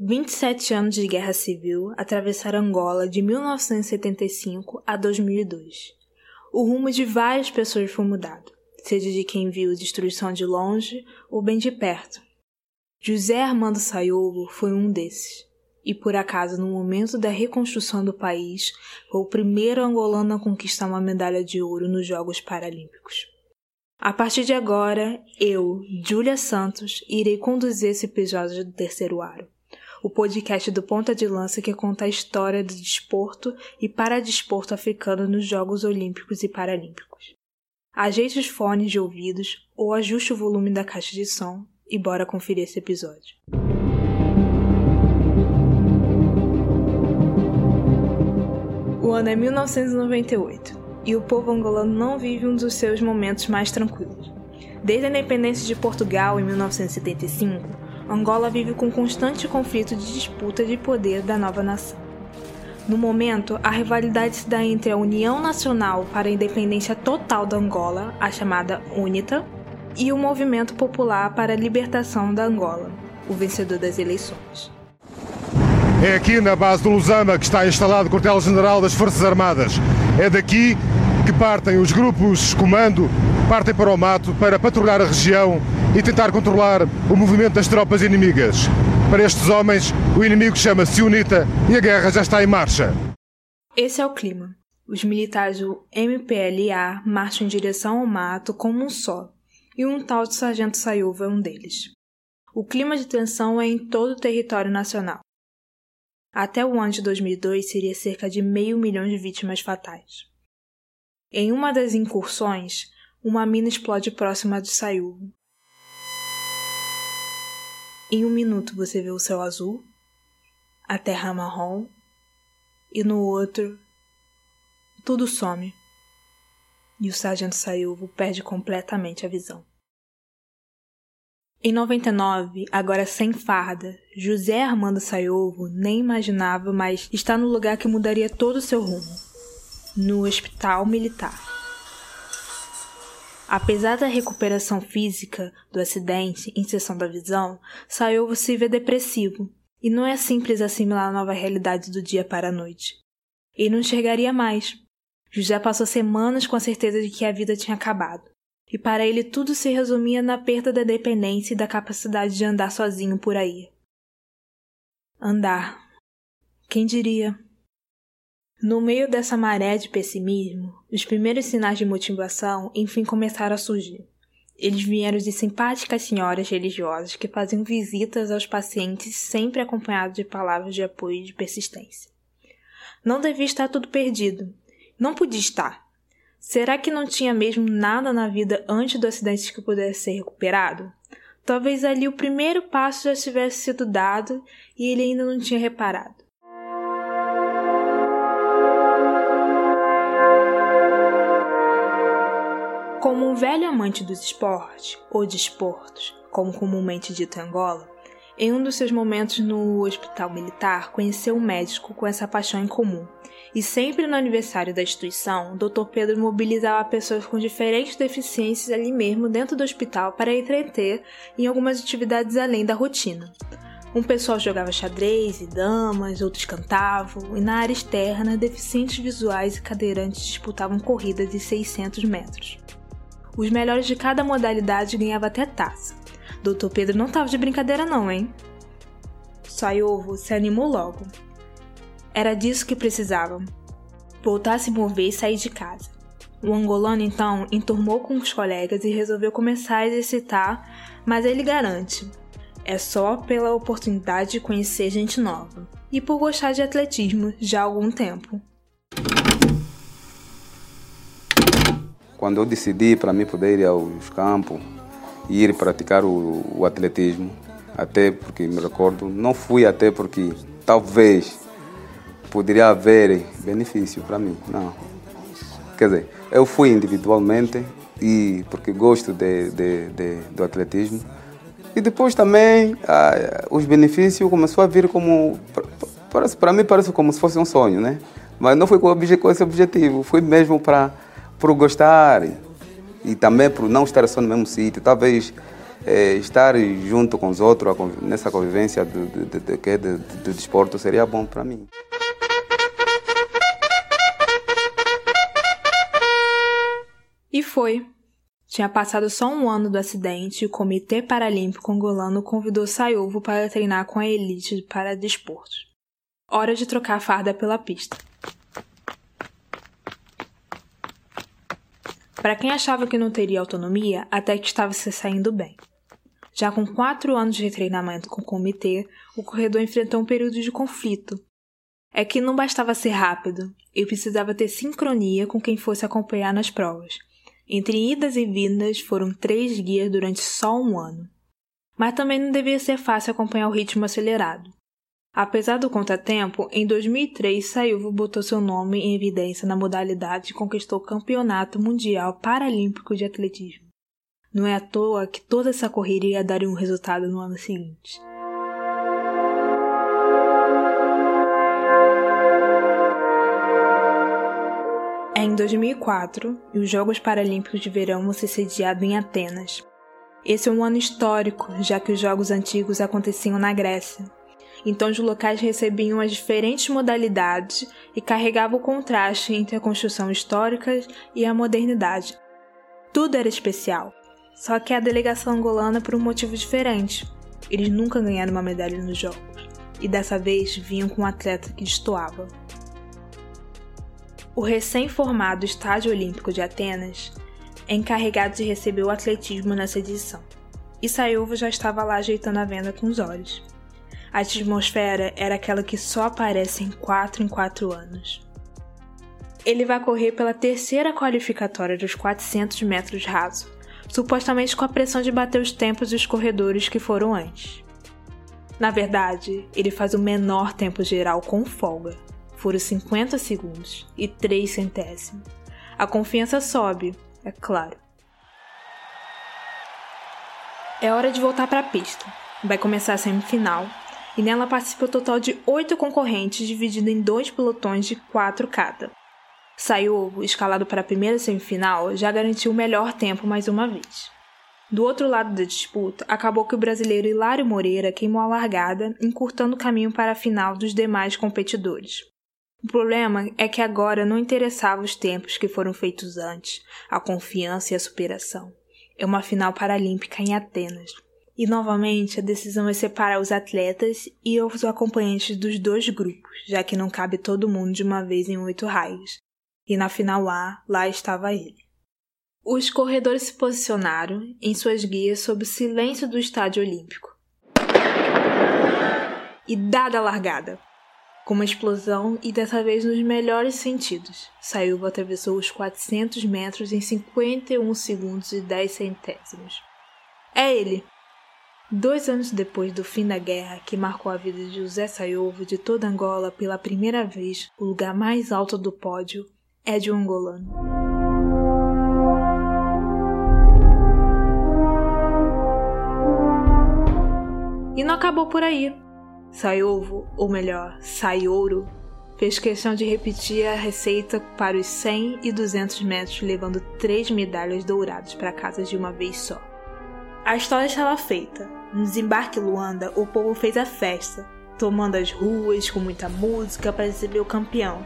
27 anos de guerra civil atravessaram Angola de 1975 a 2002. O rumo de várias pessoas foi mudado, seja de quem viu destruição de longe ou bem de perto. José Armando Saiolo foi um desses, e por acaso no momento da reconstrução do país foi o primeiro angolano a conquistar uma medalha de ouro nos Jogos Paralímpicos. A partir de agora, eu, Júlia Santos, irei conduzir esse episódio do Terceiro Aro o podcast do Ponta de Lança que conta a história do desporto e paradesporto africano nos Jogos Olímpicos e Paralímpicos. Ajeite os fones de ouvidos ou ajuste o volume da caixa de som e bora conferir esse episódio. O ano é 1998 e o povo angolano não vive um dos seus momentos mais tranquilos. Desde a independência de Portugal em 1975, Angola vive com constante conflito de disputa de poder da nova nação. No momento, a rivalidade se dá entre a União Nacional para a Independência Total da Angola, a chamada UNITA, e o Movimento Popular para a Libertação da Angola, o vencedor das eleições. É aqui na base do Lusama que está instalado o quartel-general das Forças Armadas. É daqui que partem os grupos comando, partem para o mato para patrulhar a região e tentar controlar o movimento das tropas inimigas. Para estes homens, o inimigo chama-se UNITA e a guerra já está em marcha. Esse é o clima. Os militares do MPLA marcham em direção ao mato como um só, e um tal de Sargento Sayuva é um deles. O clima de tensão é em todo o território nacional. Até o ano de 2002 seria cerca de meio milhão de vítimas fatais. Em uma das incursões, uma mina explode próxima de Sayuva, em um minuto você vê o céu azul, a terra marrom, e no outro tudo some. E o sargento Sayuvo perde completamente a visão. Em 99, agora sem farda, José Armando Sayuvo nem imaginava, mas está no lugar que mudaria todo o seu rumo no hospital militar. Apesar da recuperação física do acidente em sessão da visão, Sayovo se vê depressivo, e não é simples assimilar a nova realidade do dia para a noite. Ele não enxergaria mais. José passou semanas com a certeza de que a vida tinha acabado, e para ele tudo se resumia na perda da dependência e da capacidade de andar sozinho por aí. Andar. Quem diria? No meio dessa maré de pessimismo, os primeiros sinais de motivação enfim começaram a surgir. Eles vieram de simpáticas senhoras religiosas que faziam visitas aos pacientes sempre acompanhados de palavras de apoio e de persistência. Não devia estar tudo perdido. Não podia estar. Será que não tinha mesmo nada na vida antes do acidente que pudesse ser recuperado? Talvez ali o primeiro passo já tivesse sido dado e ele ainda não tinha reparado. Como um velho amante dos esportes, ou desportos, como comumente dito em Angola, em um dos seus momentos no hospital militar, conheceu um médico com essa paixão em comum. E sempre no aniversário da instituição, o Dr. Pedro mobilizava pessoas com diferentes deficiências ali mesmo dentro do hospital para entreter em algumas atividades além da rotina. Um pessoal jogava xadrez e damas, outros cantavam, e na área externa, deficientes visuais e cadeirantes disputavam corridas de 600 metros. Os melhores de cada modalidade ganhavam até taça. Doutor Pedro não tava de brincadeira não, hein? Saiovo se animou logo. Era disso que precisavam. Voltar a se mover e sair de casa. O angolano então enturmou com os colegas e resolveu começar a exercitar, mas ele garante: é só pela oportunidade de conhecer gente nova e por gostar de atletismo já há algum tempo. Quando eu decidi para mim poder ir aos campos e ir praticar o, o atletismo, até porque me recordo, não fui até porque talvez poderia haver benefício para mim, não. Quer dizer, eu fui individualmente e porque gosto de, de, de do atletismo e depois também ah, os benefícios começou a vir como para mim parece como se fosse um sonho, né? Mas não foi com, com esse objetivo, foi mesmo para por gostar e também por não estar só no mesmo sítio. Talvez é, estar junto com os outros nessa convivência do, do, do, do, desporto seria bom para mim. E foi. Tinha passado só um ano do acidente e o Comitê Paralímpico Angolano convidou Saiovo para treinar com a elite para desportos. Hora de trocar a farda pela pista. Para quem achava que não teria autonomia, até que estava se saindo bem. Já com quatro anos de treinamento com o comitê, o corredor enfrentou um período de conflito. É que não bastava ser rápido, ele precisava ter sincronia com quem fosse acompanhar nas provas, entre idas e vindas foram três guias durante só um ano. Mas também não devia ser fácil acompanhar o ritmo acelerado. Apesar do contratempo, em 2003 Sayuvo botou seu nome em evidência na modalidade e conquistou o Campeonato Mundial Paralímpico de Atletismo. Não é à toa que toda essa correria daria um resultado no ano seguinte. É em 2004 e os Jogos Paralímpicos de Verão vão ser sediados em Atenas. Esse é um ano histórico, já que os Jogos antigos aconteciam na Grécia. Então os locais recebiam as diferentes modalidades e carregavam o contraste entre a construção histórica e a modernidade. Tudo era especial. Só que a delegação angolana por um motivo diferente. Eles nunca ganharam uma medalha nos Jogos. E dessa vez vinham com um atleta que destoava. O recém-formado Estádio Olímpico de Atenas é encarregado de receber o atletismo nessa edição. E Sayova já estava lá ajeitando a venda com os olhos. A atmosfera era aquela que só aparece em 4 em 4 anos. Ele vai correr pela terceira qualificatória dos 400 metros raso, supostamente com a pressão de bater os tempos dos corredores que foram antes. Na verdade, ele faz o menor tempo geral com folga, foram 50 segundos e 3 centésimos. A confiança sobe, é claro. É hora de voltar para a pista. Vai começar a semifinal e nela participa o total de oito concorrentes, dividido em dois pelotões de quatro cada. Saiu, escalado para a primeira semifinal, já garantiu o melhor tempo mais uma vez. Do outro lado da disputa, acabou que o brasileiro Hilário Moreira queimou a largada, encurtando o caminho para a final dos demais competidores. O problema é que agora não interessava os tempos que foram feitos antes, a confiança e a superação. É uma final paralímpica em Atenas. E novamente a decisão é separar os atletas e os acompanhantes dos dois grupos, já que não cabe todo mundo de uma vez em oito raios. E na final A, lá estava ele. Os corredores se posicionaram em suas guias sob o silêncio do estádio olímpico. E dada a largada, com uma explosão e dessa vez nos melhores sentidos. Sayuba atravessou os 400 metros em 51 segundos e 10 centésimos. É ele! Dois anos depois do fim da guerra que marcou a vida de José Saiovo de toda Angola pela primeira vez, o lugar mais alto do pódio é de um angolano. E não acabou por aí. Saiovo, ou melhor, Saiouro, fez questão de repetir a receita para os 100 e 200 metros, levando três medalhas douradas para casa de uma vez só. A história estava feita. No desembarque Luanda, o povo fez a festa, tomando as ruas com muita música para receber o campeão.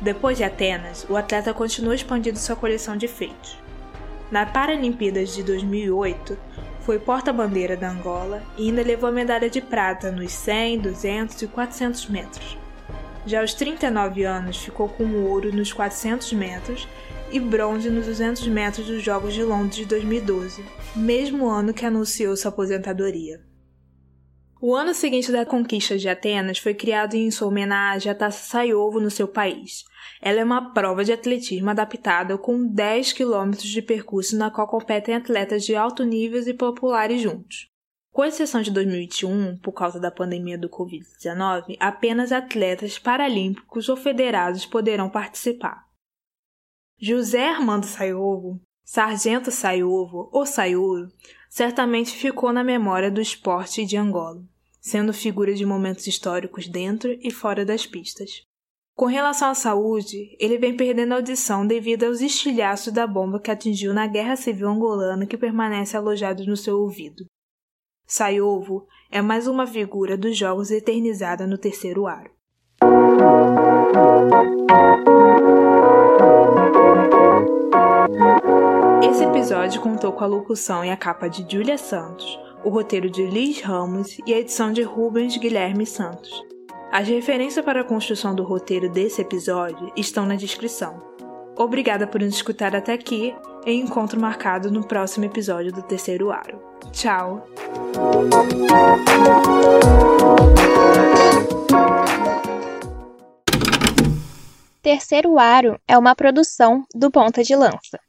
Depois de Atenas, o atleta continuou expandindo sua coleção de feitos. Na Paralimpíadas de 2008, foi porta-bandeira da Angola e ainda levou a medalha de prata nos 100, 200 e 400 metros. Já aos 39 anos, ficou com ouro nos 400 metros e bronze nos 200 metros dos Jogos de Londres de 2012, mesmo ano que anunciou sua aposentadoria. O ano seguinte da conquista de Atenas foi criado em sua homenagem à Taça Saiovo no seu país. Ela é uma prova de atletismo adaptada com 10 quilômetros de percurso na qual competem atletas de alto nível e populares juntos. Com exceção de 2021, por causa da pandemia do Covid-19, apenas atletas paralímpicos ou federados poderão participar. José Armando Saiovo, Sargento Saiovo ou Saiuro, certamente ficou na memória do esporte de Angola, sendo figura de momentos históricos dentro e fora das pistas. Com relação à saúde, ele vem perdendo audição devido aos estilhaços da bomba que atingiu na Guerra Civil Angolana que permanece alojado no seu ouvido. Saiovo é mais uma figura dos jogos eternizada no terceiro aro. Esse episódio contou com a locução e a capa de Julia Santos, o roteiro de Liz Ramos e a edição de Rubens Guilherme Santos. As referências para a construção do roteiro desse episódio estão na descrição. Obrigada por nos escutar até aqui e encontro marcado no próximo episódio do Terceiro Aro. Tchau! Terceiro Aro é uma produção do Ponta de Lança.